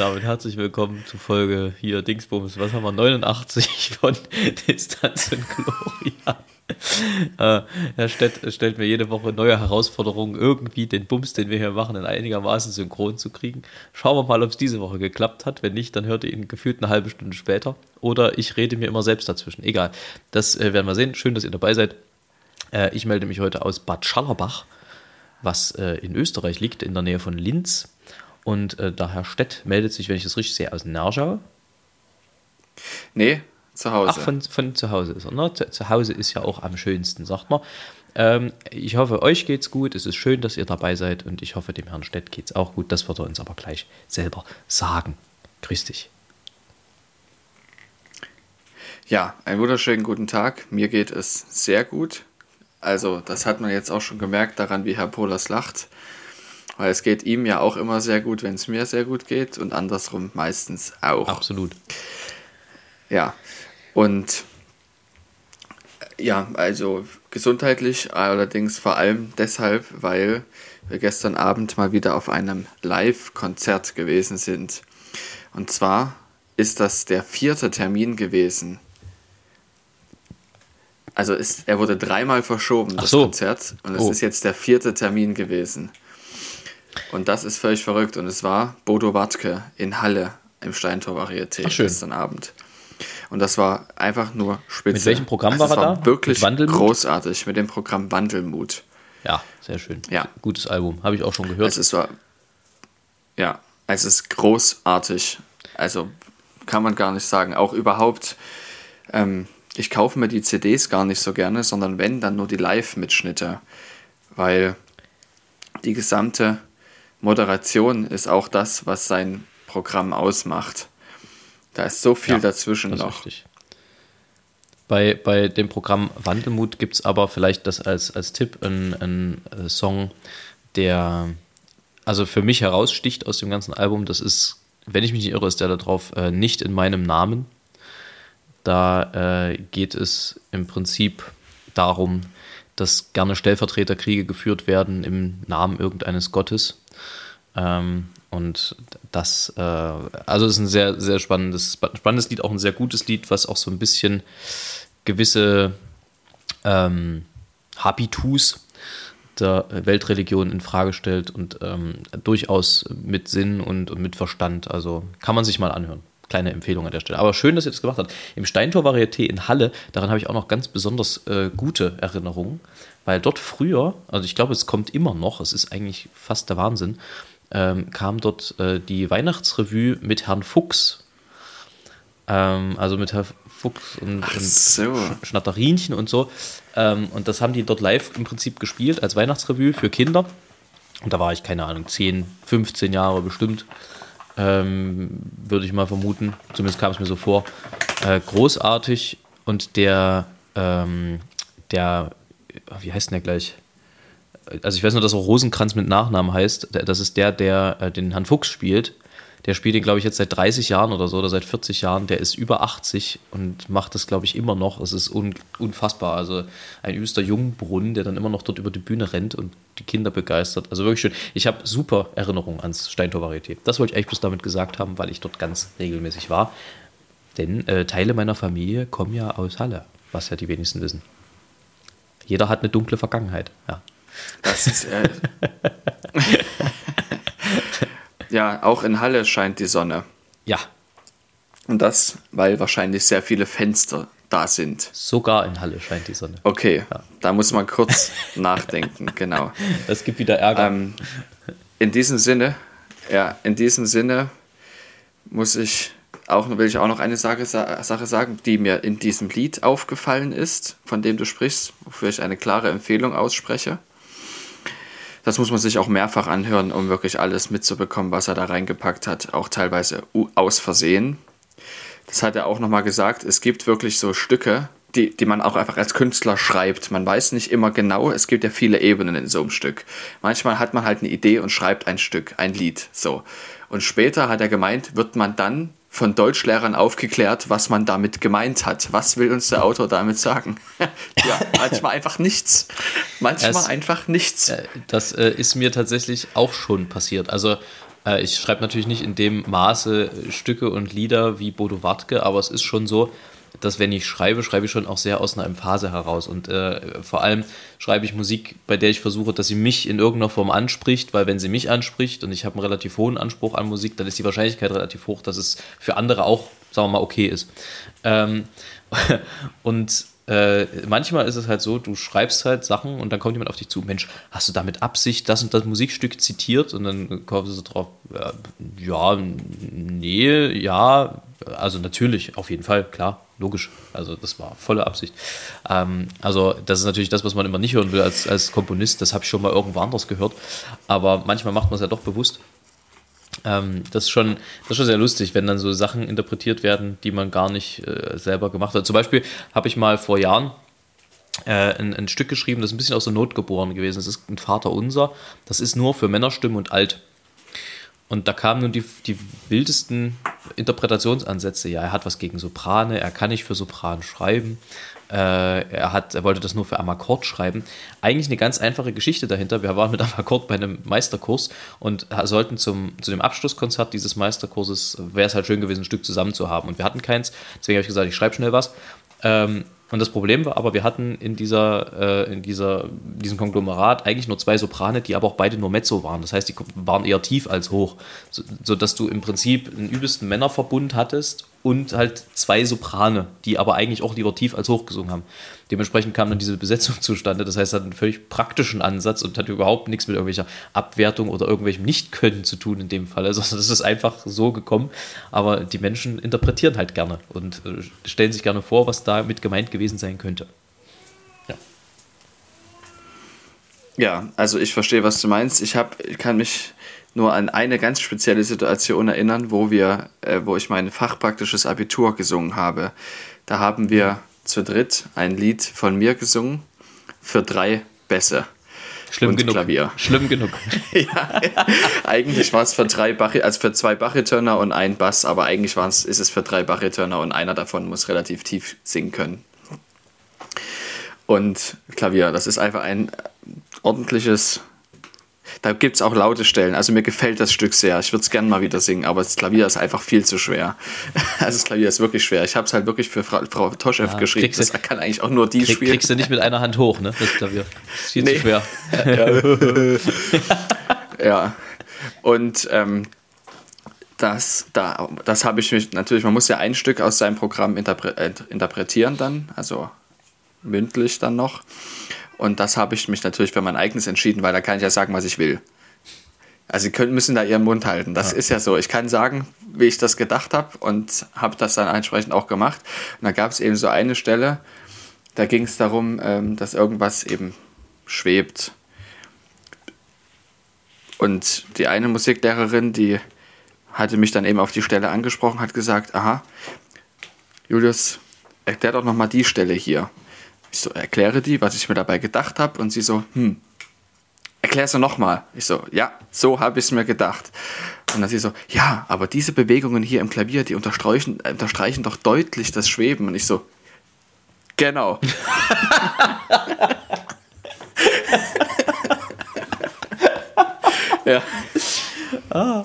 Damit herzlich willkommen zu Folge hier Dingsbums, was haben wir, 89 von Distanz und Gloria. Äh, Herr Stett stellt mir jede Woche neue Herausforderungen, irgendwie den Bums, den wir hier machen, in einigermaßen synchron zu kriegen. Schauen wir mal, ob es diese Woche geklappt hat. Wenn nicht, dann hört ihr ihn gefühlt eine halbe Stunde später. Oder ich rede mir immer selbst dazwischen. Egal. Das äh, werden wir sehen. Schön, dass ihr dabei seid. Äh, ich melde mich heute aus Bad Schallerbach, was äh, in Österreich liegt, in der Nähe von Linz. Und äh, der Herr Stett meldet sich, wenn ich das richtig sehe, aus Nerschau. Nee, zu Hause. Ach, von, von zu Hause ist er. Ne? Zu, zu Hause ist ja auch am schönsten, sagt man. Ähm, ich hoffe, euch geht's gut. Es ist schön, dass ihr dabei seid. Und ich hoffe, dem Herrn Stett geht's auch gut. Das wird er uns aber gleich selber sagen. Grüß dich. Ja, einen wunderschönen guten Tag. Mir geht es sehr gut. Also, das hat man jetzt auch schon gemerkt daran, wie Herr Polas lacht. Weil es geht ihm ja auch immer sehr gut, wenn es mir sehr gut geht und andersrum meistens auch. Absolut. Ja, und ja, also gesundheitlich allerdings vor allem deshalb, weil wir gestern Abend mal wieder auf einem Live-Konzert gewesen sind. Und zwar ist das der vierte Termin gewesen. Also ist, er wurde dreimal verschoben, das so. Konzert. Und es Oh. ist jetzt der vierte Termin gewesen. Und das ist völlig verrückt. Und es war Bodo Wartke in Halle im Steintor Varieté Ach, schön. gestern Abend. Und das war einfach nur spitze. Mit welchem Programm also war er da? Wirklich Mit großartig mit dem Programm Wandelmut. Ja, sehr schön. Ja. Gutes Album. Habe ich auch schon gehört. Es ist, ja, es ist großartig. Also kann man gar nicht sagen. Auch überhaupt, ähm, ich kaufe mir die CDs gar nicht so gerne, sondern wenn, dann nur die Live-Mitschnitte. Weil die gesamte Moderation ist auch das, was sein Programm ausmacht. Da ist so viel Ja, dazwischen noch. richtig. Bei, bei dem Programm Wandelmut gibt es aber vielleicht das als, als Tipp einen äh, Song, der also für mich heraussticht aus dem ganzen Album. Das ist, wenn ich mich nicht irre, ist der da drauf, äh, nicht in meinem Namen. Da äh, geht es im Prinzip darum, dass gerne Stellvertreterkriege geführt werden im Namen irgendeines Gottes. Ähm, und das, äh, also ist ein sehr, sehr spannendes, spannendes Lied, auch ein sehr gutes Lied, was auch so ein bisschen gewisse ähm, Habitus der Weltreligion in Frage stellt und ähm, durchaus mit Sinn und, und mit Verstand. Also kann man sich mal anhören. Kleine Empfehlung an der Stelle. Aber schön, dass ihr das gemacht habt. Im Steintor Varieté in Halle, daran habe ich auch noch ganz besonders äh, gute Erinnerungen, weil dort früher, also ich glaube, es kommt immer noch, es ist eigentlich fast der Wahnsinn, ähm, kam dort äh, die Weihnachtsrevue mit Herrn Fuchs. Ähm, also mit Herrn Fuchs und, und so. Sch- Schnatterinchen und so. Ähm, und das haben die dort live im Prinzip gespielt als Weihnachtsrevue für Kinder. Und da war ich, keine Ahnung, 10, 15 Jahre bestimmt, ähm, würde ich mal vermuten. Zumindest kam es mir so vor. Äh, großartig. Und der, ähm, der, wie heißt denn der gleich? Also ich weiß nur, dass er Rosenkranz mit Nachnamen heißt. Das ist der, der äh, den Herrn Fuchs spielt. Der spielt ihn, glaube ich, jetzt seit 30 Jahren oder so oder seit 40 Jahren. Der ist über 80 und macht das, glaube ich, immer noch. Es ist un unfassbar. Also ein übster Jungbrunnen, der dann immer noch dort über die Bühne rennt und die Kinder begeistert. Also wirklich schön. Ich habe super Erinnerungen ans Steintor Varieté. Das wollte ich eigentlich bloß damit gesagt haben, weil ich dort ganz regelmäßig war. Denn äh, Teile meiner Familie kommen ja aus Halle, was ja die wenigsten wissen. Jeder hat eine dunkle Vergangenheit. Ja. Das ist, äh, ja, auch in Halle scheint die Sonne. ja, Und das, weil wahrscheinlich sehr viele Fenster da sind. sogar in Halle scheint die Sonne. Okay, da muss man kurz nachdenken, genau. Es gibt wieder Ärger. Ähm, in diesem Sinne, ja, in diesem Sinne muss ich auch, will ich auch noch eine Sache, Sache sagen, die mir in diesem Lied aufgefallen ist, von dem du sprichst, wofür ich eine klare Empfehlung ausspreche. Das muss man sich auch mehrfach anhören, um wirklich alles mitzubekommen, was er da reingepackt hat, auch teilweise aus Versehen. das hat er auch nochmal gesagt, es gibt wirklich so Stücke, die, die man auch einfach als Künstler schreibt. Man weiß nicht immer genau, es gibt ja viele Ebenen in so einem Stück. Manchmal hat man halt eine Idee und schreibt ein Stück, ein Lied, so. Und später hat er gemeint, wird man dann von Deutschlehrern aufgeklärt, was man damit gemeint hat. Was will uns der Autor damit sagen? ja, manchmal einfach nichts. Manchmal es, einfach nichts. Äh, das äh, ist mir tatsächlich auch schon passiert. Also äh, ich schreibe natürlich nicht in dem Maße Stücke und Lieder wie Bodo Wartke, aber es ist schon so, dass wenn ich schreibe, schreibe ich schon auch sehr aus einer Emphase heraus. Und äh, vor allem schreibe ich Musik, bei der ich versuche, dass sie mich in irgendeiner Form anspricht, weil wenn sie mich anspricht und ich habe einen relativ hohen Anspruch an Musik, dann ist die Wahrscheinlichkeit relativ hoch, dass es für andere auch, sagen wir mal, okay ist. Ähm, und äh, manchmal ist es halt so, du schreibst halt Sachen und dann kommt jemand auf dich zu, Mensch, hast du da mit Absicht das und das Musikstück zitiert? Und dann kommst du so drauf, ja, ja, nee, ja, also natürlich, auf jeden Fall, klar, logisch. Also das war volle Absicht. Ähm, also das ist natürlich das, was man immer nicht hören will als, als Komponist. Das habe ich schon mal irgendwo anders gehört. Aber manchmal macht man es ja doch bewusst. Ähm, das, ist schon, das ist schon sehr lustig, wenn dann so Sachen interpretiert werden, die man gar nicht äh, selber gemacht hat. Zum Beispiel habe ich mal vor Jahren äh, ein, ein, Stück geschrieben, das ist ein bisschen aus der Not geboren gewesen. Das ist ein Vater unser. Das ist nur für Männerstimmen und alt. Und da kamen nun die, die wildesten Interpretationsansätze. Ja, er hat was gegen Soprane, er kann nicht für Sopran schreiben, äh, er, hat, er wollte das nur für Amakord schreiben. Eigentlich eine ganz einfache Geschichte dahinter. Wir waren mit Amakord bei einem Meisterkurs und sollten zum, zu dem Abschlusskonzert dieses Meisterkurses, wäre es halt schön gewesen, ein Stück zusammen zu haben. Und wir hatten keins, deswegen habe ich gesagt, ich schreibe schnell was. Ähm, und das Problem war aber, wir hatten in, dieser, äh, in dieser, diesem Konglomerat eigentlich nur zwei Soprane, die aber auch beide nur Mezzo waren. Das heißt, die waren eher tief als hoch, so, sodass du im Prinzip einen übelsten Männerverbund hattest und halt zwei Soprane, die aber eigentlich auch lieber tief als hoch gesungen haben. Dementsprechend kam dann diese Besetzung zustande. Das heißt, hat einen völlig praktischen Ansatz und hat überhaupt nichts mit irgendwelcher Abwertung oder irgendwelchem Nicht-Können zu tun in dem Fall. Also das ist einfach so gekommen. Aber die Menschen interpretieren halt gerne und äh, stellen sich gerne vor, was damit gemeint gewesen sein könnte. Ja. Ja, also ich verstehe, was du meinst. Ich, hab, ich kann mich nur an eine ganz spezielle Situation erinnern, wo wir, äh, wo ich mein fachpraktisches Abitur gesungen habe. Da haben wir zu dritt ein Lied von mir gesungen für drei Bässe. Schlimm genug. Klavier. Schlimm genug. ja, eigentlich war es für drei Bari also für zwei Baritöner und ein Bass, aber eigentlich ist es für drei Baritöner und einer davon muss relativ tief singen können. Und Klavier, das ist einfach ein ordentliches da gibt es auch laute Stellen. Also mir gefällt das Stück sehr. Ich würde es gerne mal wieder singen, aber das Klavier ist einfach viel zu schwer. Also das Klavier ist wirklich schwer. Ich habe es halt wirklich für Frau, Frau Toschew ja, geschrieben. Das kann eigentlich auch nur die krieg, spielen. Kriegst du nicht mit einer Hand hoch, ne? Das Klavier. Das ist viel nee. zu schwer. ja. ja. Und ähm, das, da, das habe ich mich natürlich, man muss ja ein Stück aus seinem Programm interpre äh, interpretieren dann, also mündlich dann noch. Und das habe ich mich natürlich für mein eigenes entschieden, weil da kann ich ja sagen, was ich will. Also sie können, müssen da ihren Mund halten. Das ja. ist ja so. Ich kann sagen, wie ich das gedacht habe und habe das dann entsprechend auch gemacht. Und da gab es eben so eine Stelle, da ging es darum, ähm, dass irgendwas eben schwebt. Und die eine Musiklehrerin, die hatte mich dann eben auf die Stelle angesprochen, hat gesagt, aha, Julius, erklär doch nochmal die Stelle hier. Ich so, erkläre die, was ich mir dabei gedacht habe. Und sie so, hm, erklär es nochmal. Ich so, ja, so habe ich es mir gedacht. Und dann sie so, ja, aber diese Bewegungen hier im Klavier, die unterstreichen, unterstreichen doch deutlich das Schweben. Und ich so, genau. ja. Ah.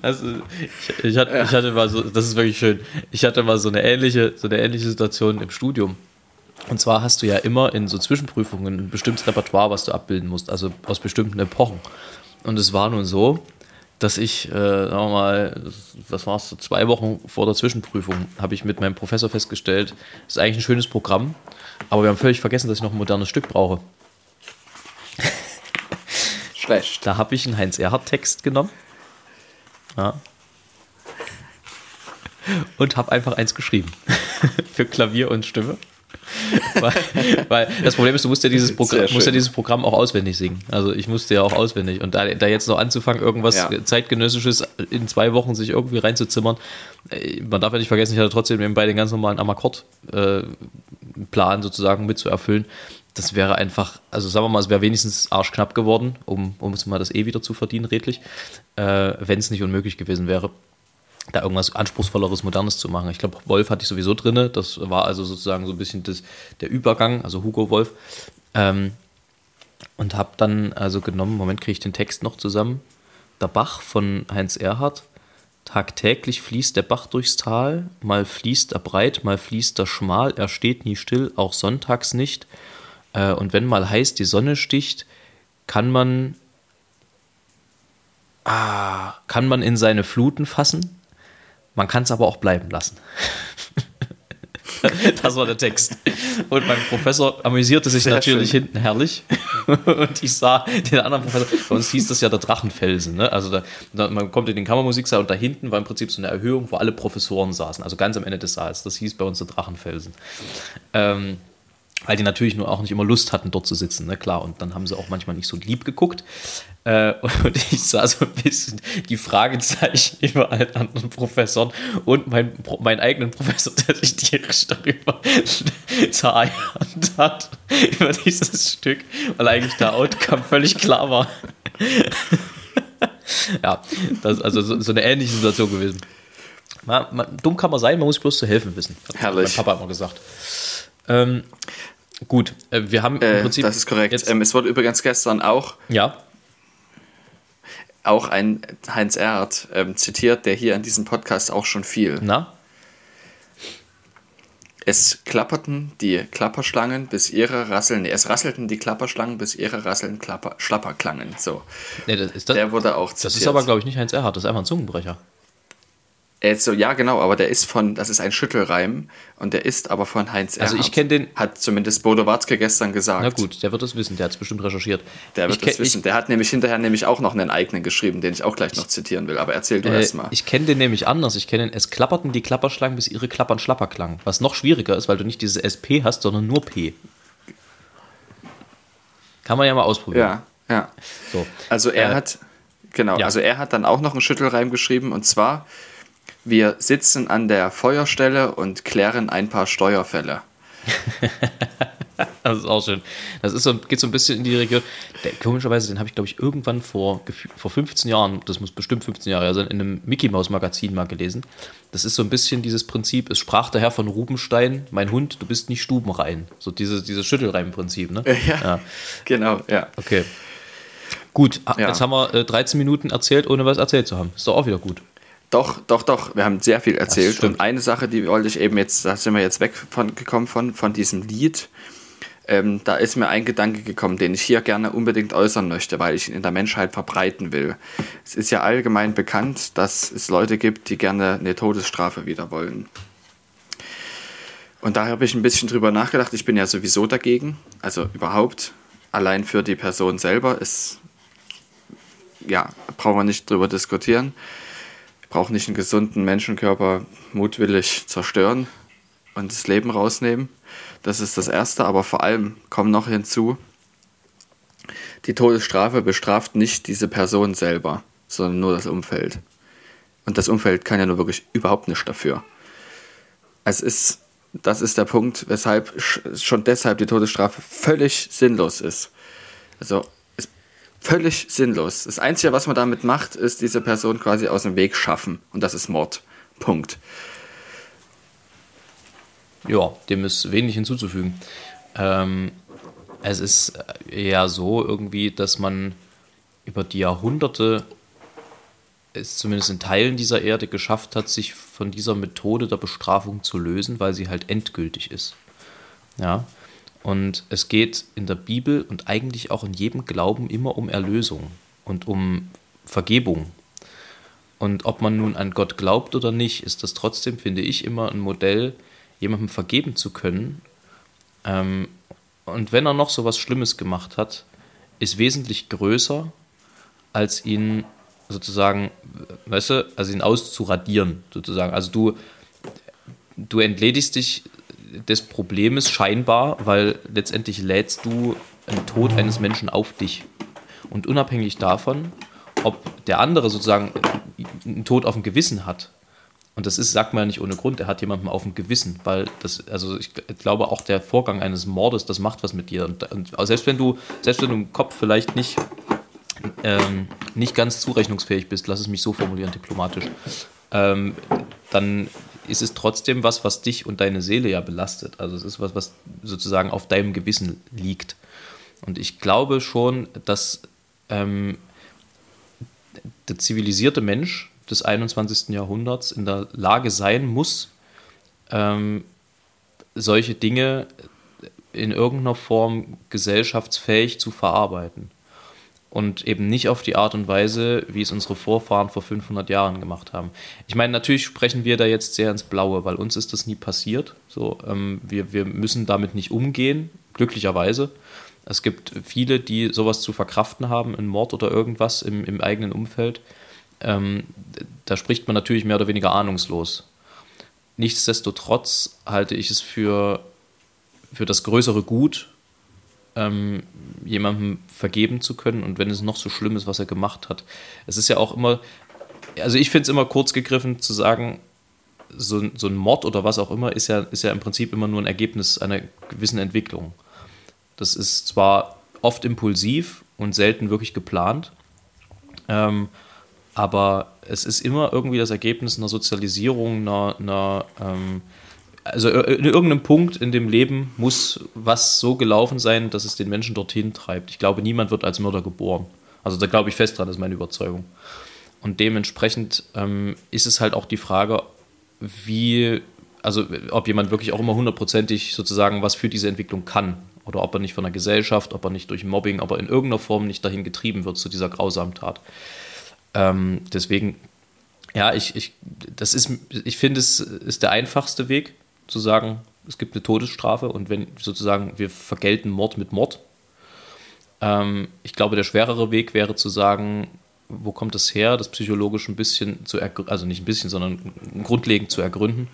Also ich, ich, hatte, ich hatte mal so, das ist wirklich schön. Ich hatte mal so eine ähnliche, so eine ähnliche Situation im Studium. Und zwar hast du ja immer in so Zwischenprüfungen ein bestimmtes Repertoire, was du abbilden musst, also aus bestimmten Epochen. Und es war nun so, dass ich, äh, sagen wir mal, was war es, so zwei Wochen vor der Zwischenprüfung, habe ich mit meinem Professor festgestellt, das ist eigentlich ein schönes Programm, aber wir haben völlig vergessen, dass ich noch ein modernes Stück brauche. Schlecht. Da habe ich einen Heinz-Erhardt-Text genommen. Ja. Und habe einfach eins geschrieben. Für Klavier und Stimme. weil, weil, das Problem ist, du musst ja, dieses Programm, musst ja dieses Programm auch auswendig singen. Also ich musste ja auch auswendig. Und da, da jetzt noch anzufangen, irgendwas Ja. zeitgenössisches in zwei Wochen sich irgendwie reinzuzimmern, äh, man darf ja nicht vergessen, ich hatte trotzdem nebenbei den ganz normalen Amakord-Plan sozusagen mit zu erfüllen. Das wäre einfach, also sagen wir mal, es wäre wenigstens arschknapp geworden, um, um es mal das eh wieder zu verdienen, redlich, äh, wenn es nicht unmöglich gewesen wäre da irgendwas anspruchsvolleres, modernes zu machen. Ich glaube, Wolf hatte ich sowieso drinne. Das war also sozusagen so ein bisschen das, der Übergang, also Hugo Wolf. Ähm, und habe dann also genommen, Moment, kriege ich den Text noch zusammen. Der Bach von Heinz Erhardt. Tagtäglich fließt der Bach durchs Tal, mal fließt er breit, mal fließt er schmal, er steht nie still, auch sonntags nicht. Äh, und wenn mal heiß die Sonne sticht, kann man, ah, kann man in seine Fluten fassen, man kann es aber auch bleiben lassen. das war der Text. Und mein Professor amüsierte sich Sehr natürlich schön. hinten herrlich. Und ich sah den anderen Professor, bei uns hieß das ja der Drachenfelsen. Ne? Also da, da, man kommt in den Kammermusiksaal und da hinten war im Prinzip so eine Erhöhung, wo alle Professoren saßen. Also ganz am Ende des Saals. Das hieß bei uns der Drachenfelsen. Ähm, weil die natürlich nur auch nicht immer Lust hatten, dort zu sitzen, ne, klar. Und dann haben sie auch manchmal nicht so lieb geguckt. Äh, und ich sah so ein bisschen die Fragezeichen über allen anderen Professoren und mein, meinen eigenen Professor, der sich tierisch darüber zereiert hat, über dieses Stück, weil eigentlich der Outcome völlig klar war. ja, das ist also so, so eine ähnliche Situation gewesen. Man, man, dumm kann man sein, man muss bloß zu helfen wissen. Hat Herrlich. Mein Papa immer gesagt. Ähm, gut, äh, wir haben im Äh, Prinzip. das ist korrekt. Ähm, es wurde übrigens gestern auch, ja, auch ein Heinz Erhardt ähm, zitiert, der hier in diesem Podcast auch schon fiel. na? Es klapperten die Klapperschlangen, bis ihre Rasseln, nee, es rasselten die Klapperschlangen, bis ihre Rasseln klapper, schlapper klangen. So, Nee, das, ist das, der wurde auch zitiert. das ist aber, glaube ich, nicht Heinz Erhardt, das ist einfach ein Zungenbrecher. Äh, so, ja, genau, aber der ist von, das ist ein Schüttelreim und der ist aber von Heinz Also Erhardt. ich kenn den- Hat zumindest Bodo Watzke gestern gesagt. Na gut, der wird das wissen, der hat es bestimmt recherchiert. Der wird das wissen. Der hat nämlich hinterher nämlich auch noch einen eigenen geschrieben, den ich auch gleich noch zitieren will. Aber erzähl du äh, erst mal. ich kenne den nämlich anders. Ich kenne den, es klapperten die Klapperschlangen, bis ihre Klappern schlapper klangen. Was noch schwieriger ist, weil du nicht dieses SP hast, sondern nur P. Kann man ja mal ausprobieren. Ja, ja. So. Also er Äh, hat, genau, ja. also er hat dann auch noch einen Schüttelreim geschrieben und zwar, wir sitzen an der Feuerstelle und klären ein paar Steuerfälle. Das ist auch schön. Das ist so, geht so ein bisschen in die Region. Der, komischerweise, den habe ich, glaube ich, irgendwann vor, vor 15 Jahren, das muss bestimmt 15 Jahre sein, in einem Mickey Mouse Magazin mal gelesen. Das ist so ein bisschen dieses Prinzip, es sprach der Herr von Rubenstein, mein Hund, du bist nicht stubenrein. So dieses, dieses Schüttelreim-Prinzip, ne? Ja, genau, ja. Okay. Gut, ah, Ja. jetzt haben wir äh, 13 Minuten erzählt, ohne was erzählt zu haben. Ist doch auch wieder gut. Doch, doch, doch, wir haben sehr viel erzählt. Und eine Sache, die wollte ich eben jetzt, da sind wir jetzt weg von gekommen von, von diesem Lied. Ähm, da ist mir ein Gedanke gekommen, den ich hier gerne unbedingt äußern möchte, weil ich ihn in der Menschheit verbreiten will. Es ist ja allgemein bekannt, dass es Leute gibt, die gerne eine Todesstrafe wieder wollen. Und da habe ich ein bisschen drüber nachgedacht. Ich bin ja sowieso dagegen. Also überhaupt, allein für die Person selber ist, ja, brauchen wir nicht drüber diskutieren. Brauche nicht einen gesunden Menschenkörper mutwillig zerstören und das Leben rausnehmen. Das ist das Erste, aber vor allem kommt noch hinzu, die Todesstrafe bestraft nicht diese Person selber, sondern nur das Umfeld. Und das Umfeld kann ja nur wirklich überhaupt nichts dafür. Es ist, das ist der Punkt, weshalb sch- schon deshalb die Todesstrafe völlig sinnlos ist. Also völlig sinnlos. Das Einzige, was man damit macht, ist diese Person quasi aus dem Weg schaffen. Und das ist Mord. Punkt. Ja, dem ist wenig hinzuzufügen. Ähm, es ist ja so irgendwie, dass man über die Jahrhunderte es zumindest in Teilen dieser Erde geschafft hat, sich von dieser Methode der Bestrafung zu lösen, weil sie halt endgültig ist. Ja. Und es geht in der Bibel und eigentlich auch in jedem Glauben immer um Erlösung und um Vergebung. Und ob man nun an Gott glaubt oder nicht, ist das trotzdem, finde ich, immer ein Modell, jemandem vergeben zu können. Ähm, und wenn er noch so was Schlimmes gemacht hat, ist wesentlich größer, als ihn sozusagen, weißt du, also ihn auszuradieren, sozusagen. Also du, du entledigst dich des Problems scheinbar, weil letztendlich lädst du einen Tod eines Menschen auf dich. Und unabhängig davon, ob der andere sozusagen einen Tod auf dem Gewissen hat, und das ist, sagt man ja nicht ohne Grund, er hat jemanden auf dem Gewissen, weil das, also ich glaube auch der Vorgang eines Mordes, das macht was mit dir. Und, und selbst wenn du, selbst wenn du im Kopf vielleicht nicht, ähm, nicht ganz zurechnungsfähig bist, lass es mich so formulieren, diplomatisch, ähm, dann ist es trotzdem was, was dich und deine Seele ja belastet. Also es ist was, was sozusagen auf deinem Gewissen liegt. Und ich glaube schon, dass ähm, der zivilisierte Mensch des 21. Jahrhunderts in der Lage sein muss, ähm, solche Dinge in irgendeiner Form gesellschaftsfähig zu verarbeiten. Und eben nicht auf die Art und Weise, wie es unsere Vorfahren vor 500 Jahren gemacht haben. Ich meine, natürlich sprechen wir da jetzt sehr ins Blaue, weil uns ist das nie passiert. So, ähm, wir, wir müssen damit nicht umgehen, glücklicherweise. Es gibt viele, die sowas zu verkraften haben, einen Mord oder irgendwas im, im eigenen Umfeld ähm, da spricht man natürlich mehr oder weniger ahnungslos. Nichtsdestotrotz halte ich es für, für das größere Gut, ähm, jemandem vergeben zu können und wenn es noch so schlimm ist, was er gemacht hat. Es ist ja auch immer, also ich finde es immer kurz gegriffen zu sagen, so, so ein Mord oder was auch immer ist ja, ist ja im Prinzip immer nur ein Ergebnis einer gewissen Entwicklung. Das ist zwar oft impulsiv und selten wirklich geplant, ähm, aber es ist immer irgendwie das Ergebnis einer Sozialisierung, einer, einer ähm, also in irgendeinem Punkt in dem Leben muss was so gelaufen sein, dass es den Menschen dorthin treibt. Ich glaube, niemand wird als Mörder geboren. Also da glaube ich fest dran, das ist meine Überzeugung. Und dementsprechend ähm, ist es halt auch die Frage, wie, also ob jemand wirklich auch immer hundertprozentig sozusagen was für diese Entwicklung kann. Oder ob er nicht von der Gesellschaft, ob er nicht durch Mobbing, aber in irgendeiner Form nicht dahin getrieben wird zu dieser grausamen Tat. Ähm, deswegen, ja, ich, ich, ich finde, es ist der einfachste Weg, zu sagen, es gibt eine Todesstrafe und wenn sozusagen wir vergelten Mord mit Mord. Ähm, ich glaube, der schwerere Weg wäre zu sagen, wo kommt das her, das psychologisch ein bisschen zu ergründen, also nicht ein bisschen, sondern grundlegend zu ergründen.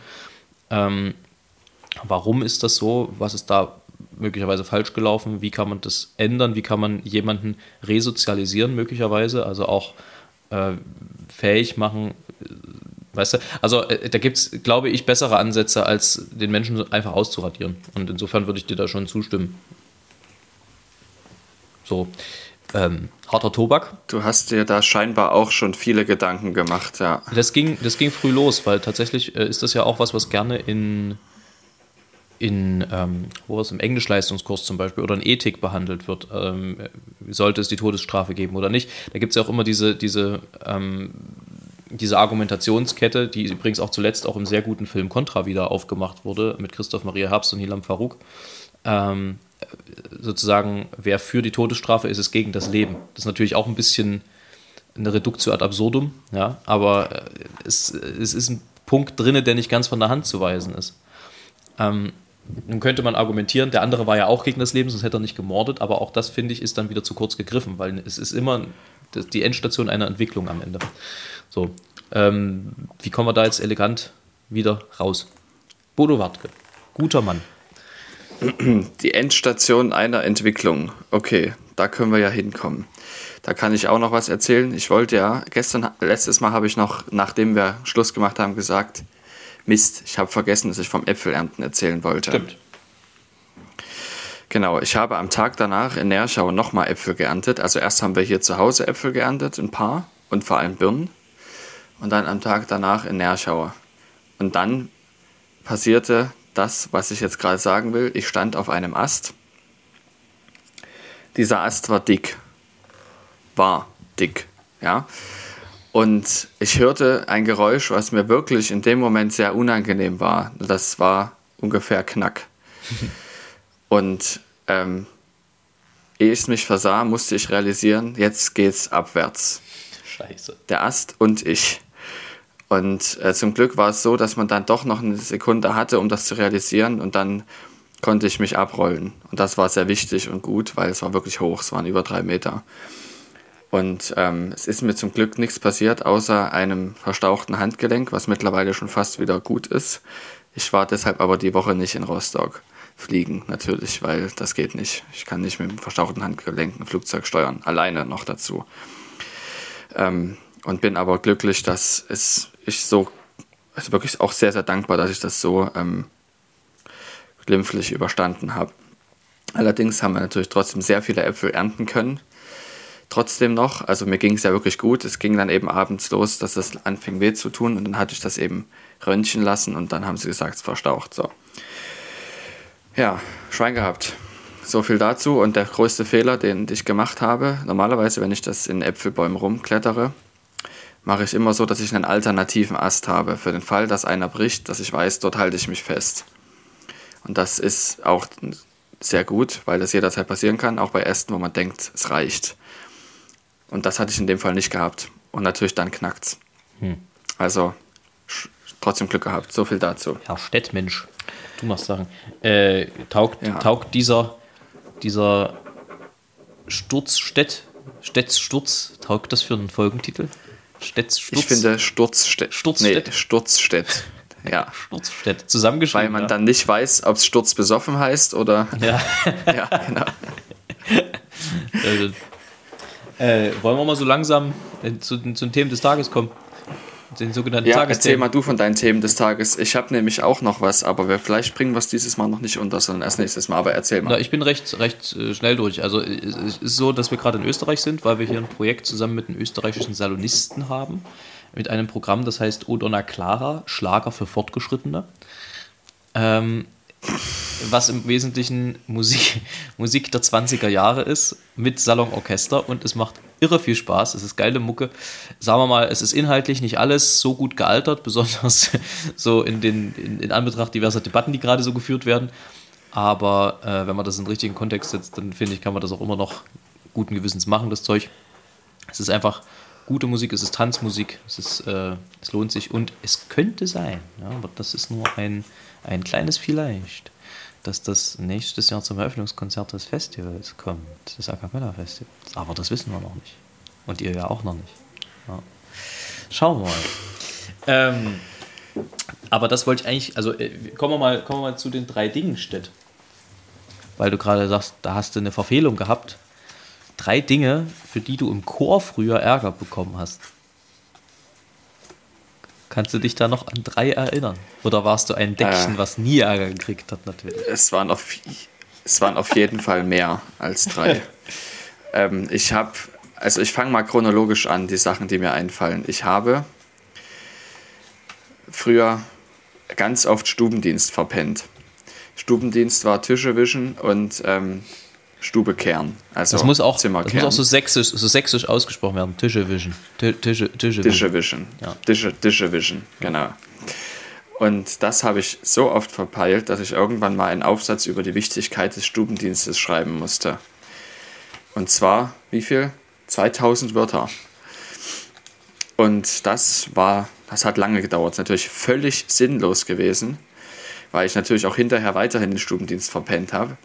Ähm, warum ist das so? Was ist da möglicherweise falsch gelaufen? Wie kann man das ändern? Wie kann man jemanden resozialisieren, möglicherweise? Also auch äh, fähig machen. Weißt du, also äh, da gibt es, glaube ich, bessere Ansätze, als den Menschen einfach auszuradieren. Und insofern würde ich dir da schon zustimmen. So, ähm, harter Tobak. Du hast dir da scheinbar auch schon viele Gedanken gemacht, ja. Das ging, das ging früh los, weil tatsächlich äh, ist das ja auch was, was gerne in in, ähm, wo es im Englischleistungskurs zum Beispiel oder in Ethik behandelt wird, ähm, sollte es die Todesstrafe geben oder nicht. Da gibt es ja auch immer diese, diese, ähm, diese Argumentationskette, die übrigens auch zuletzt auch im sehr guten Film Contra wieder aufgemacht wurde, mit Christoph Maria Herbst und Hilam Farouk. Ähm, sozusagen, wer für die Todesstrafe ist, ist gegen das Leben. Das ist natürlich auch ein bisschen eine Reduktio ad absurdum, ja, aber äh, es, es ist ein Punkt drin, der nicht ganz von der Hand zu weisen ist. Ähm, nun könnte man argumentieren, der andere war ja auch gegen das Leben, sonst hätte er nicht gemordet, aber auch das, finde ich, ist dann wieder zu kurz gegriffen, weil es ist immer die Endstation einer Entwicklung am Ende. So, ähm, wie kommen wir da jetzt elegant wieder raus? Bodo Wartke, guter Mann. Die Endstation einer Entwicklung. Okay, da können wir ja hinkommen. Da kann ich auch noch was erzählen. Ich wollte ja, gestern, letztes Mal habe ich noch, nachdem wir Schluss gemacht haben, gesagt, Mist, ich habe vergessen, dass ich vom Äpfelernten erzählen wollte. Stimmt. Genau, ich habe am Tag danach in Nerschau nochmal Äpfel geerntet. Also erst haben wir hier zu Hause Äpfel geerntet, ein paar und vor allem Birnen. Und dann am Tag danach in Nerschau. Und dann passierte das, was ich jetzt gerade sagen will. Ich stand auf einem Ast. Dieser Ast war dick. War dick, ja. Und ich hörte ein Geräusch, was mir wirklich in dem Moment sehr unangenehm war. Das war ungefähr Knack. Und ähm, ehe ich es mich versah, musste ich realisieren, jetzt geht's abwärts. Scheiße. Der Ast und ich. Und äh, zum Glück war es so, dass man dann doch noch eine Sekunde hatte, um das zu realisieren. Und dann konnte ich mich abrollen. Und das war sehr wichtig und gut, weil es war wirklich hoch. Es waren über drei Meter. Und ähm, es ist mir zum Glück nichts passiert, außer einem verstauchten Handgelenk, was mittlerweile schon fast wieder gut ist. Ich war deshalb aber die Woche nicht in Rostock fliegen, natürlich, weil das geht nicht. Ich kann nicht mit dem verstauchten Handgelenk ein Flugzeug steuern, alleine noch dazu. Ähm, und bin aber glücklich, dass es ich so, also wirklich auch sehr, sehr dankbar, dass ich das so ähm, glimpflich überstanden habe. Allerdings haben wir natürlich trotzdem sehr viele Äpfel ernten können. Trotzdem noch, also mir ging es ja wirklich gut. Es ging dann eben abends los, dass es anfing weh zu tun und dann hatte ich das eben röntgen lassen und dann haben sie gesagt, es verstaucht. So. Ja, Schwein gehabt. So viel dazu. Und der größte Fehler, den ich gemacht habe, normalerweise, wenn ich das in Äpfelbäumen rumklettere, mache ich immer so, dass ich einen alternativen Ast habe. Für den Fall, dass einer bricht, dass ich weiß, dort halte ich mich fest. Und das ist auch sehr gut, weil das jederzeit passieren kann, auch bei Ästen, wo man denkt, es reicht. Und das hatte ich in dem Fall nicht gehabt. Und natürlich dann knackt's. Hm. Also trotzdem Glück gehabt. So viel dazu. Herr Städtmensch. Du machst Sachen. Äh, taugt, ja. taugt dieser, dieser Sturz, Städt, Städtsturz, taugt das für einen Folgentitel? Städtsturz? Ich finde Sturzstädt. Sturzstädt? Nee, Sturzstädt. Ja. Sturzstädt. Zusammengeschrieben. Weil man ja. dann nicht weiß, ob es Sturz besoffen heißt oder. Ja, ja genau. also, äh, wollen wir mal so langsam zu, zu den Themen des Tages kommen? Den sogenannten ja, erzähl mal du von deinen Themen des Tages. Ich habe nämlich auch noch was, aber wir, vielleicht bringen wir es dieses Mal noch nicht unter, sondern erst nächstes Mal. Aber erzähl mal. Na, ich bin recht, recht äh, schnell durch. Also es ist so, dass wir gerade in Österreich sind, weil wir hier ein Projekt zusammen mit den österreichischen Salonisten haben. Mit einem Programm, das heißt Odonna Clara, Schlager für Fortgeschrittene. Ähm, was im Wesentlichen Musik, Musik der 20er Jahre ist, mit Salonorchester und es macht irre viel Spaß. Es ist geile Mucke. Sagen wir mal, es ist inhaltlich nicht alles so gut gealtert, besonders so in, den, in, in Anbetracht diverser Debatten, die gerade so geführt werden. Aber äh, wenn man das in den richtigen Kontext setzt, dann finde ich, kann man das auch immer noch guten Gewissens machen, das Zeug. Es ist einfach gute Musik, es ist Tanzmusik, es, ist, äh, es lohnt sich und es könnte sein, ja, aber das ist nur ein, ein kleines Vielleicht, dass das nächstes Jahr zum Eröffnungskonzert des Festivals kommt, des A Cappella Festivals. Aber das wissen wir noch nicht. Und ihr ja auch noch nicht. Ja. Schauen wir mal. Ähm, aber das wollte ich eigentlich, also äh, kommen wir mal, kommen wir mal zu den drei Dingen, Stett. Weil du gerade sagst, da hast du eine Verfehlung gehabt. Drei Dinge, für die du im Chor früher Ärger bekommen hast. Kannst du dich da noch an drei erinnern? Oder warst du ein Deckchen, äh, was nie Ärger gekriegt hat, natürlich? Es waren auf, es waren auf jeden Fall mehr als drei. ähm, ich habe, also ich fange mal chronologisch an, die Sachen, die mir einfallen. Ich habe früher ganz oft Stubendienst verpennt. Stubendienst war Tische wischen und ähm, Stube kehren. Also das muss auch, Zimmer das muss auch so sächsisch, so sächsisch ausgesprochen werden. Tische wischen. Tische, Tische, Tische wischen. Ja. Tische, Tische wischen, genau. Und das habe ich so oft verpeilt, dass ich irgendwann mal einen Aufsatz über die Wichtigkeit des Stubendienstes schreiben musste. Und zwar, wie viel? 2000 Wörter. Und das war, das hat lange gedauert, natürlich völlig sinnlos gewesen, weil ich natürlich auch hinterher weiterhin den Stubendienst verpennt habe.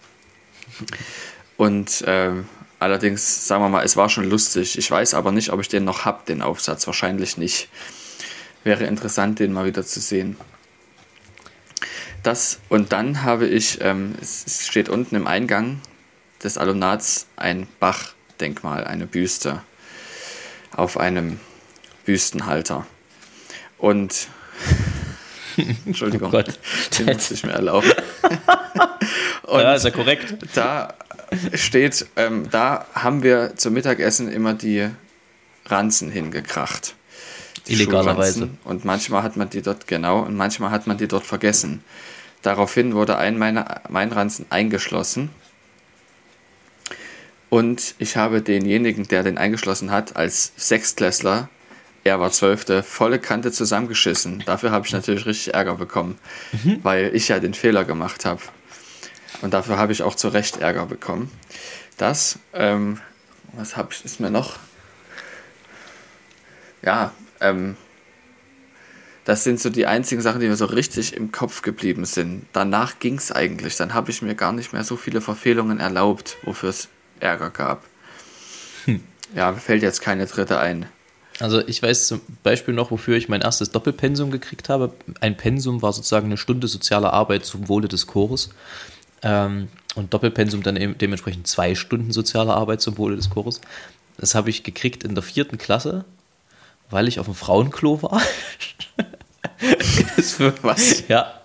Und äh, allerdings, sagen wir mal, es war schon lustig. Ich weiß aber nicht, ob ich den noch habe, den Aufsatz. Wahrscheinlich nicht. Wäre interessant, den mal wieder zu sehen. Das und dann habe ich, ähm, es steht unten im Eingang des Alumnats ein Bach-Denkmal, eine Büste auf einem Büstenhalter. Und Entschuldigung, oh Gott. den muss ich mir erlauben. und ja, ist ja korrekt. Da steht, ähm, da haben wir zum Mittagessen immer die Ranzen hingekracht. Illegalerweise. Und manchmal hat man die dort, genau, und manchmal hat man die dort vergessen. Daraufhin wurde ein meiner, mein Ranzen eingeschlossen. Und ich habe denjenigen, der den eingeschlossen hat, als Sechstklässler, er war Zwölfte, volle Kante zusammengeschissen. Dafür habe ich natürlich richtig Ärger bekommen, mhm. weil ich ja den Fehler gemacht habe. Und dafür habe ich auch zu Recht Ärger bekommen. Das, ähm, was habe ich, ist mir noch? Ja, ähm, das sind so die einzigen Sachen, die mir so richtig im Kopf geblieben sind. Danach ging es eigentlich. Dann habe ich mir gar nicht mehr so viele Verfehlungen erlaubt, wofür es Ärger gab. Hm. Ja, mir fällt jetzt keine dritte ein. Also ich weiß zum Beispiel noch, wofür ich mein erstes Doppelpensum gekriegt habe. Ein Pensum war sozusagen eine Stunde soziale Arbeit zum Wohle des Chores. Ähm, und Doppelpensum dann eben dementsprechend zwei Stunden soziale Arbeit zum Wohle des Chores. Das habe ich gekriegt in der vierten Klasse, weil ich auf dem Frauenklo war. Was? Ja,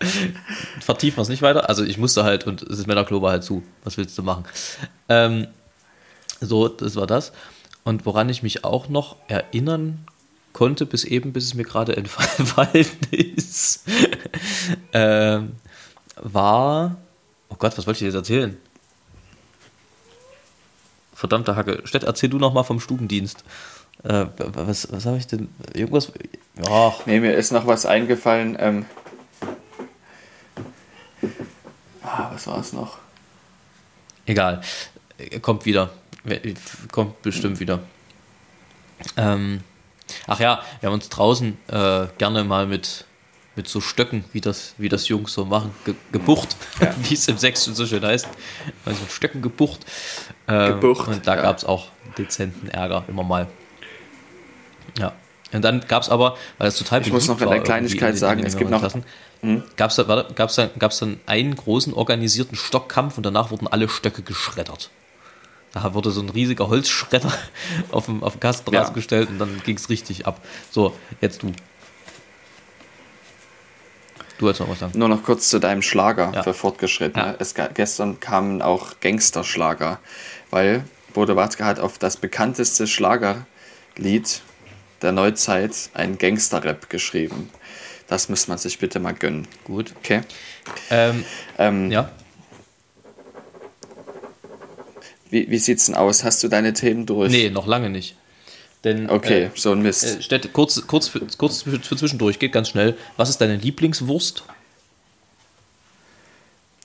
vertiefen wir es nicht weiter. Also ich musste halt, und das Männerklo war halt zu. Was willst du machen? Ähm, so, das war das. Und woran ich mich auch noch erinnern konnte, bis eben, bis es mir gerade entfallen ist, ähm, war, oh Gott, was wollte ich jetzt erzählen? Verdammte Hacke. Stett, erzähl du noch mal vom Stubendienst. Äh, was was habe ich denn? Irgendwas? Ja. Nee, mir ist noch was eingefallen. Ähm, ah, was war es noch? Egal. Kommt wieder. Kommt bestimmt wieder. Ähm, ach ja, wir haben uns draußen äh, gerne mal mit, mit so Stöcken, wie das, wie das Jungs so machen, ge gebucht, ja. wie es im Sechsten so schön heißt. Also mit Stöcken gebucht. Ähm, gebucht und da ja. gab es auch dezenten Ärger immer mal. Ja. Und dann gab es aber, weil es total Ich muss noch eine Kleinigkeit in, sagen, in es gibt noch. Mhm. Gab es da, gab's da, gab's dann einen großen organisierten Stockkampf und danach wurden alle Stöcke geschreddert. Da wurde so ein riesiger Holzschredder auf dem, auf dem Kasten ja. rausgestellt und dann ging es richtig ab. So, jetzt du. Du wolltest noch was sagen. Nur noch kurz zu deinem Schlager ja. für Fortgeschrittene. Ja. Es, gestern kamen auch Gangsterschlager, weil Bodo Watzke hat auf das bekannteste Schlagerlied der Neuzeit einen Gangster-Rap geschrieben. Das müsste man sich bitte mal gönnen. Gut. Okay. Ähm, ähm, ja. Wie, wie sieht's denn aus? Hast du deine Themen durch? Nee, noch lange nicht. Denn, okay, äh, so ein Mist. Äh, Städt, kurz, kurz, für, kurz für, für zwischendurch, geht ganz schnell. Was ist deine Lieblingswurst?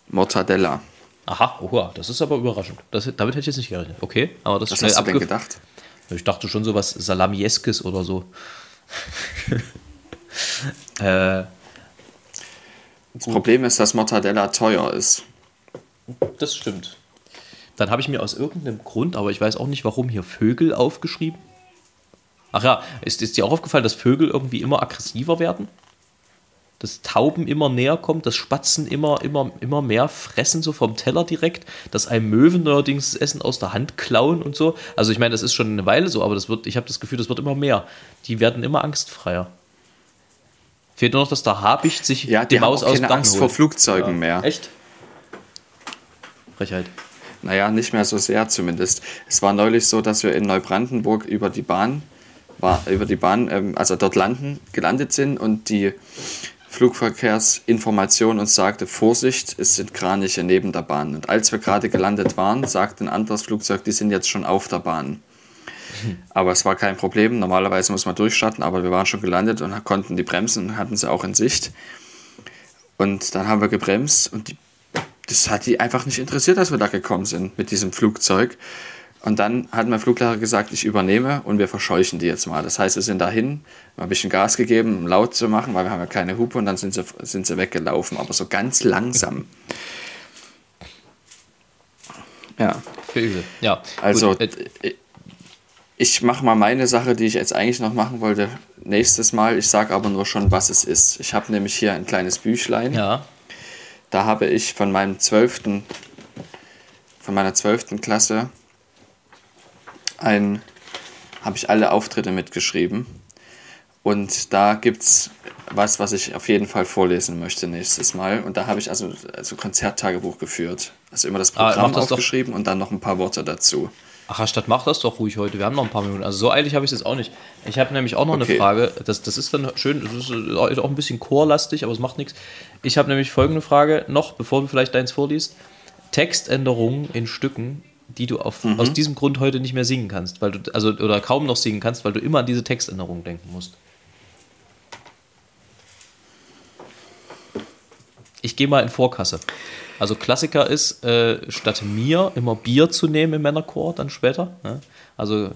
Mortadella. Aha, oha, das ist aber überraschend. Das, damit hätte ich jetzt nicht gerechnet. Okay, aber das ist hast du denn gedacht? Ich dachte schon so was Salamieskes oder so. äh, das Problem ist, dass Mortadella teuer ist. Das stimmt. Dann habe ich mir aus irgendeinem Grund, aber ich weiß auch nicht warum, hier Vögel aufgeschrieben. Ach ja, ist, ist dir auch aufgefallen, dass Vögel irgendwie immer aggressiver werden? Dass Tauben immer näher kommen, dass Spatzen immer, immer, immer mehr fressen, so vom Teller direkt, dass ein Möwen neuerdings das Essen aus der Hand klauen und so. Also ich meine, das ist schon eine Weile so, aber das wird, ich habe das Gefühl, das wird immer mehr. Die werden immer angstfreier. Fehlt nur noch, dass der Habicht sich ja, die, die Maus aus dem Angst holt. vor Flugzeugen ja. mehr. Echt? Frechheit. Naja, nicht mehr so sehr zumindest. Es war neulich so, dass wir in Neubrandenburg über die Bahn, über die Bahn, ähm, also dort landen, gelandet sind und die Flugverkehrsinformation uns sagte, Vorsicht, es sind Kraniche neben der Bahn. Und als wir gerade gelandet waren, sagte ein anderes Flugzeug, die sind jetzt schon auf der Bahn. Aber es war kein Problem. Normalerweise muss man durchstarten, aber wir waren schon gelandet und konnten die bremsen und hatten sie auch in Sicht. Und dann haben wir gebremst und die das hat die einfach nicht interessiert, dass wir da gekommen sind mit diesem Flugzeug. Und dann hat mein Fluglehrer gesagt, ich übernehme und wir verscheuchen die jetzt mal. Das heißt, wir sind dahin, haben ein bisschen Gas gegeben, um laut zu machen, weil wir haben ja keine Hupe und dann sind sie, sind sie weggelaufen, aber so ganz langsam. Ja. Vögel, ja. Also, Gut. ich mache mal meine Sache, die ich jetzt eigentlich noch machen wollte, nächstes Mal. Ich sage aber nur schon, was es ist. Ich habe nämlich hier ein kleines Büchlein. Ja. Da habe ich von meinem zwölften, von meiner zwölften Klasse ein, habe ich alle Auftritte mitgeschrieben. Und da gibt es was, was ich auf jeden Fall vorlesen möchte nächstes Mal. Und da habe ich also, also Konzerttagebuch geführt. Also immer das ah, Programm ah, das aufgeschrieben und dann noch ein paar Worte dazu. Ach, statt mach das doch ruhig heute. Wir haben noch ein paar Minuten. Also so eilig habe ich es jetzt auch nicht. Ich habe nämlich auch noch okay. eine Frage. Das, das ist dann schön, das ist auch ein bisschen chorlastig, aber es macht nichts. Ich habe nämlich folgende Frage noch, bevor du vielleicht deins vorliest. Textänderungen in Stücken, die du auf, mhm. aus diesem Grund heute nicht mehr singen kannst, weil du, also oder kaum noch singen kannst, weil du immer an diese Textänderungen denken musst. Ich gehe mal in Vorkasse. Also Klassiker ist, äh, statt mir immer Bier zu nehmen im Männerchor dann später. Ne? Also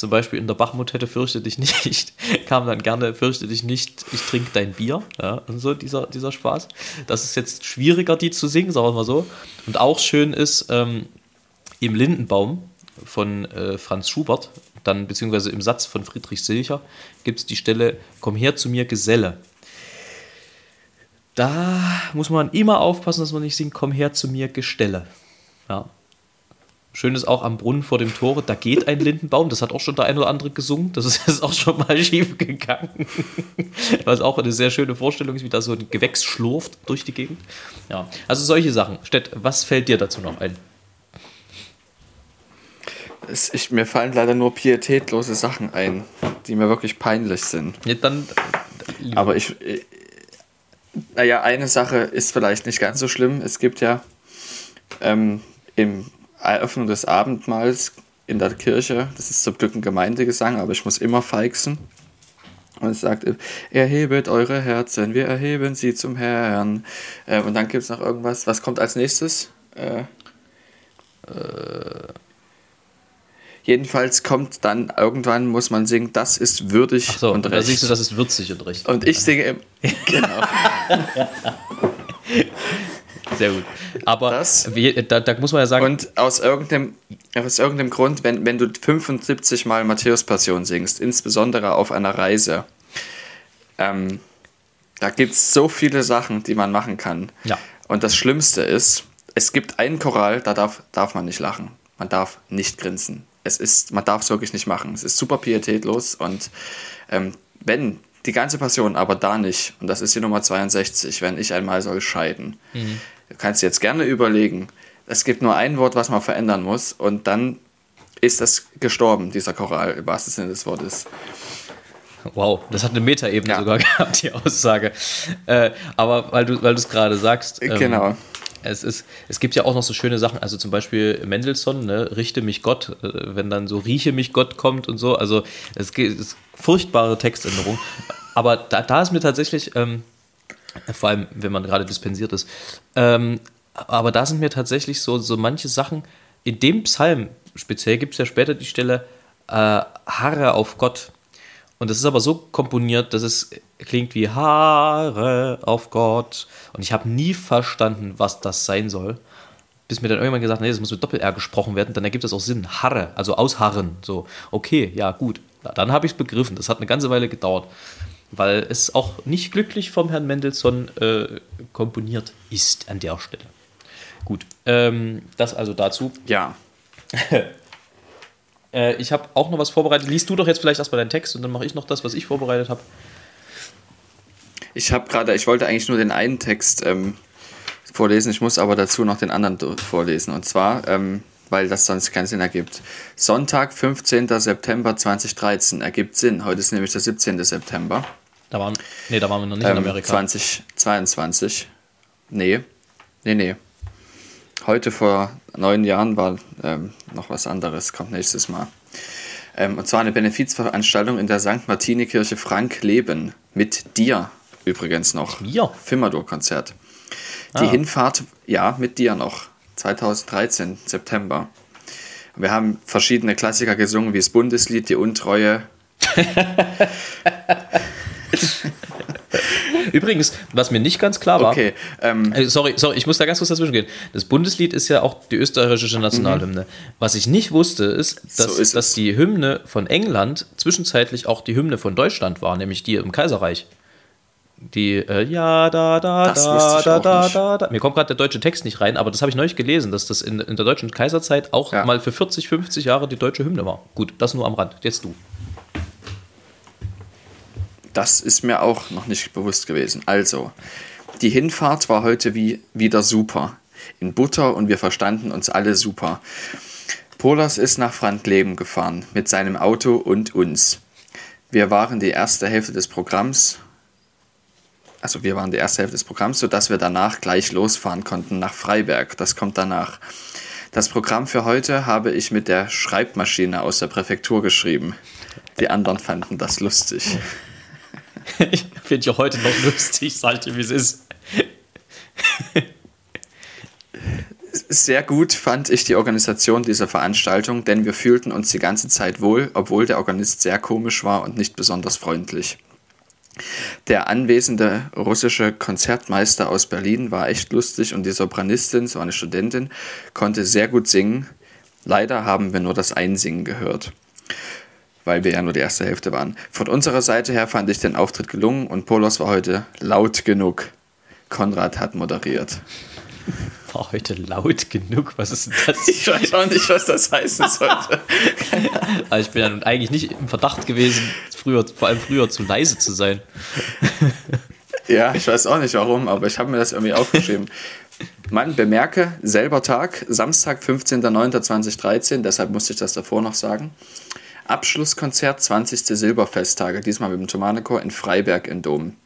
zum Beispiel in der Bachmut-Hätte fürchte dich nicht, kam dann gerne, fürchte dich nicht, ich trinke dein Bier. Ja, und so dieser, dieser Spaß. Das ist jetzt schwieriger, die zu singen, sagen wir mal so. Und auch schön ist ähm, im Lindenbaum von äh, Franz Schubert, dann beziehungsweise im Satz von Friedrich Silcher gibt es die Stelle, komm her zu mir, Geselle. Da muss man immer aufpassen, dass man nicht singt, komm her zu mir, Gestelle. Ja. Schön ist auch am Brunnen vor dem Tore, da geht ein Lindenbaum, das hat auch schon der ein oder andere gesungen, das ist auch schon mal schief gegangen. Was auch eine sehr schöne Vorstellung ist, wie da so ein Gewächs schlurft durch die Gegend. Ja, also solche Sachen. Stett, was fällt dir dazu noch ein? Es, ich, mir fallen leider nur pietätlose Sachen ein, die mir wirklich peinlich sind. Ja, dann. Aber ich. äh, Naja, eine Sache ist vielleicht nicht ganz so schlimm. Es gibt ja ähm, im Eröffnung des Abendmahls in der Kirche, das ist zum Glück ein Gemeindegesang, aber ich muss immer feixen. Und es sagt, erhebet eure Herzen, wir erheben sie zum Herrn. Äh, und dann gibt es noch irgendwas. Was kommt als nächstes? Äh, jedenfalls kommt dann irgendwann, muss man singen, das ist würdig so, und und da recht. siehst du, das ist würzig und recht. und ich singe im, genau. Sehr gut. Aber Das- wie, da, da muss man ja sagen, Und aus irgendeinem, aus irgendeinem Grund, wenn, wenn du 75 Mal Matthäus-Passion singst, insbesondere auf einer Reise, ähm, da gibt es so viele Sachen, die man machen kann. Ja. Und das Schlimmste ist, es gibt einen Choral, da darf, darf man nicht lachen. Man darf nicht grinsen. Es ist, man darf es wirklich nicht machen. Es ist super pietätlos und ähm, wenn die ganze Passion aber da nicht, und das ist die Nummer 62, wenn ich einmal soll scheiden, du kannst jetzt gerne überlegen, es gibt nur ein Wort, was man verändern muss und dann ist das gestorben, dieser Choral, im wahrsten Sinne des Wortes. wow, das hat eine Metaebene Ja. sogar gehabt, die Aussage. Äh, aber weil du weil es gerade sagst, ähm, Genau. Es, ist, es gibt ja auch noch so schöne Sachen, also zum Beispiel Mendelssohn, ne, Richte mich Gott, äh, wenn dann so Rieche mich Gott kommt und so. Also es ist furchtbare Textänderung. Aber da, da ist mir tatsächlich, ähm, vor allem wenn man gerade dispensiert ist, ähm, aber da sind mir tatsächlich so, so manche Sachen, in dem Psalm speziell gibt es ja später die Stelle äh, Harre auf Gott. Und das ist aber so komponiert, dass es klingt wie Haare auf Gott. Und ich habe nie verstanden, was das sein soll. Bis mir dann irgendwann gesagt, nee, das muss mit Doppel-R gesprochen werden, dann ergibt das auch Sinn. Harre, also ausharren. So, okay, ja, gut. Na, dann habe ich es begriffen. Das hat eine ganze Weile gedauert. Weil es auch nicht glücklich vom Herrn Mendelssohn äh, komponiert ist an der Stelle. Gut, ähm, das also dazu. Ja. Äh, ich habe auch noch was vorbereitet. Liest du doch jetzt vielleicht erstmal deinen Text und dann mache ich noch das, was ich vorbereitet habe. Ich habe gerade, ich wollte eigentlich nur den einen Text ähm, vorlesen, ich muss aber dazu noch den anderen vorlesen. Und zwar, ähm, weil das sonst keinen Sinn ergibt. Sonntag, 15. September 2013 ergibt Sinn. Heute ist nämlich der 17. September Da waren, nee, da waren wir noch nicht in ähm, Amerika. 2022. Nee, nee, nee. Heute vor neun Jahren war ähm, noch was anderes, kommt nächstes Mal. Ähm, und zwar eine Benefizveranstaltung in der St. Martini-Kirche Frank Leben. Mit dir übrigens noch. Mir? Fimmerdur-Konzert. Die Ah. Hinfahrt, ja, mit dir noch. 2013, September. Wir haben verschiedene Klassiker gesungen, wie das Bundeslied, Die Untreue. Übrigens, was mir nicht ganz klar war, Okay, ähm, äh, sorry, sorry, ich muss da ganz kurz dazwischen gehen. Das Bundeslied ist ja auch die österreichische Nationalhymne. Was ich nicht wusste, ist, dass, Mhm. So ist dass die Hymne von England zwischenzeitlich auch die Hymne von Deutschland war, nämlich die im Kaiserreich. Die, äh, ja, da, da, Das da, da, da, da, da. Mir kommt gerade der deutsche Text nicht rein, aber das habe ich neulich gelesen, dass das in, in der deutschen Kaiserzeit auch Ja. mal für 40, 50 Jahre die deutsche Hymne war. Gut, das nur am Rand. Jetzt du. Das ist mir auch noch nicht bewusst gewesen. Also, die Hinfahrt war heute wie wieder super. In Butter und wir verstanden uns alle super. Polas ist nach Frankleben gefahren mit seinem Auto und uns. Wir waren die erste Hälfte des Programms, also wir waren die erste Hälfte des Programms, sodass wir danach gleich losfahren konnten nach Freiberg. Das kommt danach. Das Programm für heute habe ich mit der Schreibmaschine aus der Präfektur geschrieben. Die anderen fanden das lustig. Finde ich auch heute noch lustig, sag ich wie es ist. Sehr gut fand ich die Organisation dieser Veranstaltung, denn wir fühlten uns die ganze Zeit wohl, obwohl der Organist sehr komisch war und nicht besonders freundlich. Der anwesende russische Konzertmeister aus Berlin war echt lustig und die Sopranistin, so eine Studentin, konnte sehr gut singen. Leider haben wir nur das Einsingen gehört. weil wir ja nur die erste Hälfte waren. Von unserer Seite her fand ich den Auftritt gelungen und Polos war heute laut genug. Konrad hat moderiert. War heute laut genug? Was ist denn das? Ich weiß auch nicht, was das heißen sollte. also ich bin ja eigentlich nicht im Verdacht gewesen, früher, vor allem früher zu leise zu sein. Ja, ich weiß auch nicht warum, aber ich habe mir das irgendwie aufgeschrieben. Man bemerke, selber Tag, Samstag, 15.09.2013, deshalb musste ich das davor noch sagen. Abschlusskonzert 20. Silberfesttage, diesmal mit dem Thomanechor in Freiberg in Dom.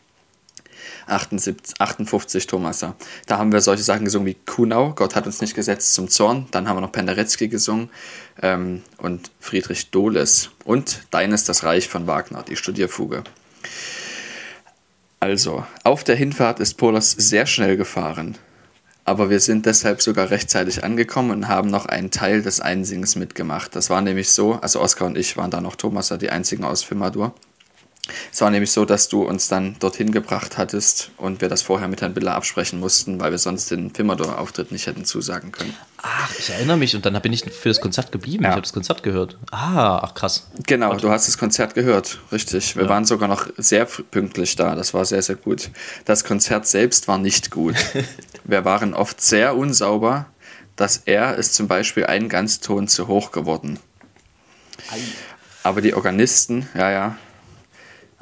78, 58 Thomaser. Da haben wir solche Sachen gesungen wie Kunau, Gott hat uns nicht gesetzt zum Zorn. Dann haben wir noch Penderecki gesungen ähm, und Friedrich Dohles. Und Deines das Reich von Wagner, die Studierfuge. Also, auf der Hinfahrt ist Polos sehr schnell gefahren. Aber wir sind deshalb sogar rechtzeitig angekommen und haben noch einen Teil des Einsingens mitgemacht. Das war nämlich so, also Oskar und ich waren da noch Thomas, die einzigen aus Fimadur. Es war nämlich so, dass du uns dann dorthin gebracht hattest und wir das vorher mit Herrn Biller absprechen mussten, weil wir sonst den Fimador-Auftritt nicht hätten zusagen können. Ach, ich erinnere mich und dann bin ich für das Konzert geblieben. Ja. Ich habe das Konzert gehört. Ah, ach krass. Genau, du hast das Konzert gehört, richtig. Wir Ja. waren sogar noch sehr pünktlich da, das war sehr, sehr gut. Das Konzert selbst war nicht gut. wir waren oft sehr unsauber. Das R ist zum Beispiel einen Ganzton zu hoch geworden. Aber die Organisten, ja, ja.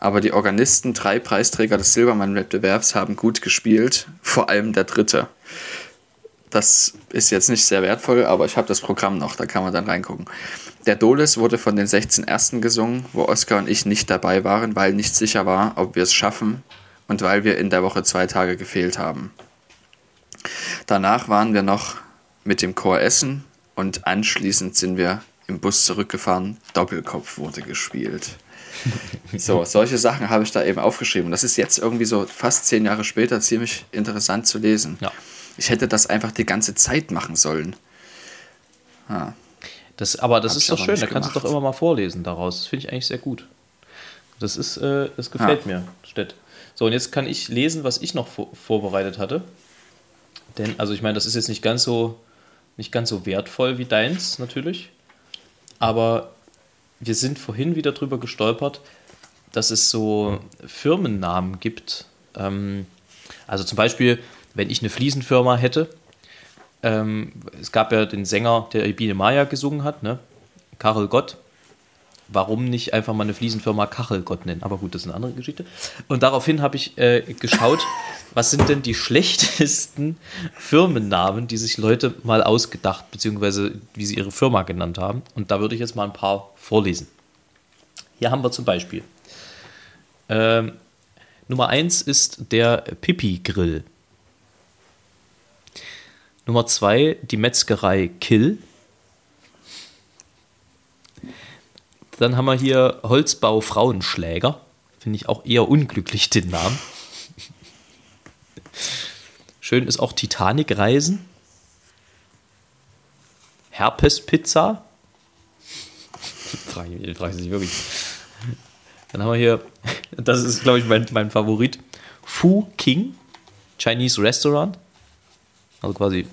Aber die Organisten, drei Preisträger des Silbermann-Wettbewerbs, haben gut gespielt, vor allem der dritte. Das ist jetzt nicht sehr wertvoll, aber ich habe das Programm noch, da kann man dann reingucken. Der Doles wurde von den 16 Ersten gesungen, wo Oskar und ich nicht dabei waren, weil nicht sicher war, ob wir es schaffen und weil wir in der Woche zwei Tage gefehlt haben. Danach waren wir noch mit dem Chor essen und anschließend sind wir im Bus zurückgefahren. Doppelkopf wurde gespielt. So, solche Sachen habe ich da eben aufgeschrieben. Das ist jetzt irgendwie so fast zehn Jahre später ziemlich interessant zu lesen. Ja. Ich hätte das einfach die ganze Zeit machen sollen. Das, aber das Hab ist doch schön, da kannst du doch immer mal vorlesen daraus. Das finde ich eigentlich sehr gut. Das ist, äh, das gefällt mir, Stett. So, und jetzt kann ich lesen, was ich noch vor vorbereitet hatte. Denn, also ich meine, das ist jetzt nicht ganz so, nicht ganz so wertvoll wie deins, natürlich. Aber wir sind vorhin wieder drüber gestolpert, dass es so Firmennamen gibt. Ähm, also zum Beispiel, wenn ich eine Fliesenfirma hätte, ähm, es gab ja den Sänger, der Ibine Maya gesungen hat, ne? Karel Gott. Warum nicht einfach mal eine Fliesenfirma Kachel Gott nennen? Aber gut, das ist eine andere Geschichte. Und daraufhin habe ich äh, geschaut, was sind denn die schlechtesten Firmennamen, die sich Leute mal ausgedacht, beziehungsweise wie sie ihre Firma genannt haben. Und da würde ich jetzt mal ein paar vorlesen. Hier haben wir zum Beispiel. Ähm, Nummer 1 ist der Pipi-Grill. Nummer 2 die Metzgerei Kill. Dann haben wir hier Holzbau Frauenschläger. Finde ich auch eher unglücklich den Namen. Schön ist auch Titanic Reisen. Herpes Pizza. Frage ich, frage ich wirklich. Dann haben wir hier, das ist glaube ich mein, mein Favorit, Fu King Chinese Restaurant. Also quasi,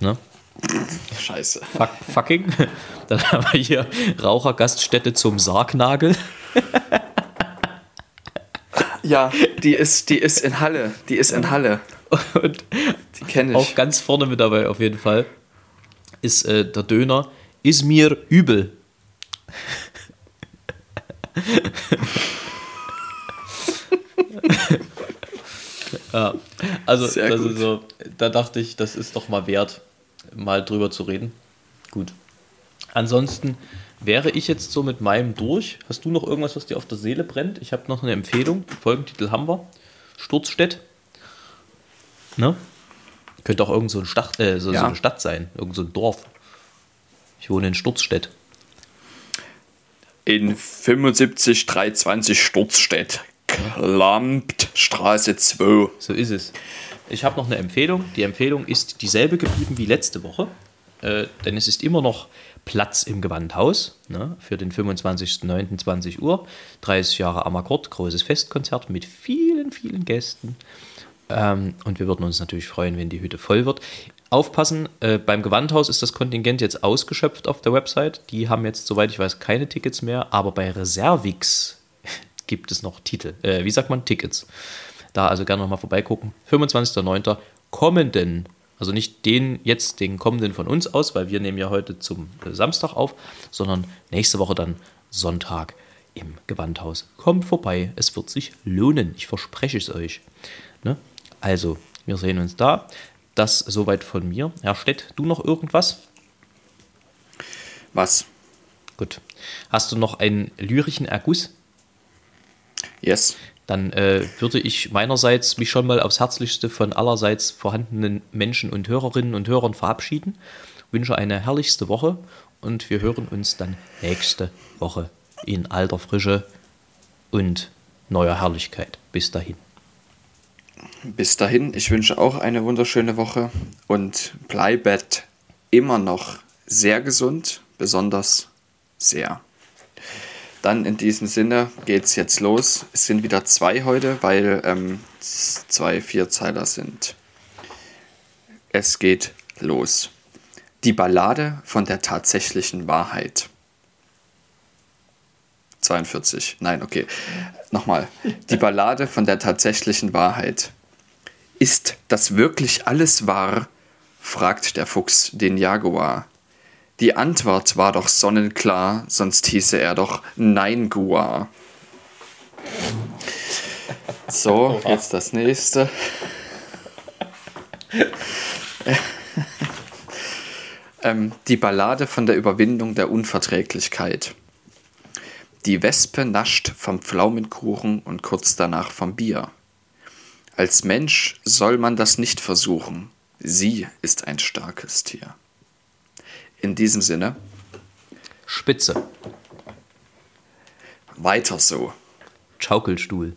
ne? Scheiße. Fuck, fucking. Dann haben wir hier Rauchergaststätte zum Sargnagel. Ja, die ist, die ist in Halle. Die ist in Halle. Und Die kenne ich. auch ganz vorne mit dabei auf jeden Fall ist äh, der Döner. Ist mir übel. ja, also so, da dachte ich, das ist doch mal wert, mal drüber zu reden. Gut. Ansonsten wäre ich jetzt so mit meinem durch. Hast du noch irgendwas, was dir auf der Seele brennt? Ich habe noch eine Empfehlung. Folgentitel haben wir. Sturzstedt. Ne? Könnte auch irgend so, ein Stadt, äh, so, Ja. so eine Stadt sein, irgend so ein Dorf. Ich wohne in Sturzstedt. In 75 320 Sturzstedt. Klamptstraße 2. So ist es. Ich habe noch eine Empfehlung. Die Empfehlung ist dieselbe geblieben wie letzte Woche, äh, denn es ist immer noch Platz im Gewandhaus ne, für den 25.09.20 Uhr. 30 Jahre Amakord, großes Festkonzert mit vielen, vielen Gästen. Ähm, und wir würden uns natürlich freuen, wenn die Hütte voll wird. Aufpassen, äh, beim Gewandhaus ist das Kontingent jetzt ausgeschöpft auf der Website. Die haben jetzt, soweit ich weiß, keine Tickets mehr, aber bei Reservix gibt es noch Titel. Äh, wie sagt man? Tickets. Da also gerne nochmal vorbeigucken. 25.09. kommenden, also nicht den jetzt, den kommenden von uns aus, weil wir nehmen ja heute zum äh, Samstag auf, sondern nächste Woche dann Sonntag im Gewandhaus. Kommt vorbei, es wird sich lohnen. Ich verspreche es euch. Ne? Also, wir sehen uns da. Das soweit von mir. Herr Stett, du noch irgendwas? Was? Gut. Hast du noch einen lyrischen Erguss? Yes. Dann äh, würde ich meinerseits mich schon mal aufs Herzlichste von allerseits vorhandenen Menschen und Hörerinnen und Hörern verabschieden. Wünsche eine herrlichste Woche und wir hören uns dann nächste Woche in alter Frische und neuer Herrlichkeit. Bis dahin. Bis dahin, ich wünsche auch eine wunderschöne Woche und bleibet immer noch sehr gesund, besonders sehr. Dann in diesem Sinne geht es jetzt los. Es sind wieder zwei heute, weil ähm, zwei Vierzeiler sind. Es geht los. Die Ballade von der tatsächlichen Wahrheit. 42. Nein, okay. Nochmal. Die Ballade von der tatsächlichen Wahrheit. Ist das wirklich alles wahr? fragt der Fuchs den Jaguar. Die Antwort war doch sonnenklar, sonst hieße er doch Nein Gua. So, jetzt das nächste. ähm, die Ballade von der Überwindung der Unverträglichkeit. Die Wespe nascht vom Pflaumenkuchen und kurz danach vom Bier. Als Mensch soll man das nicht versuchen. Sie ist ein starkes Tier. In diesem Sinne. Spitze. Weiter so. Schaukelstuhl.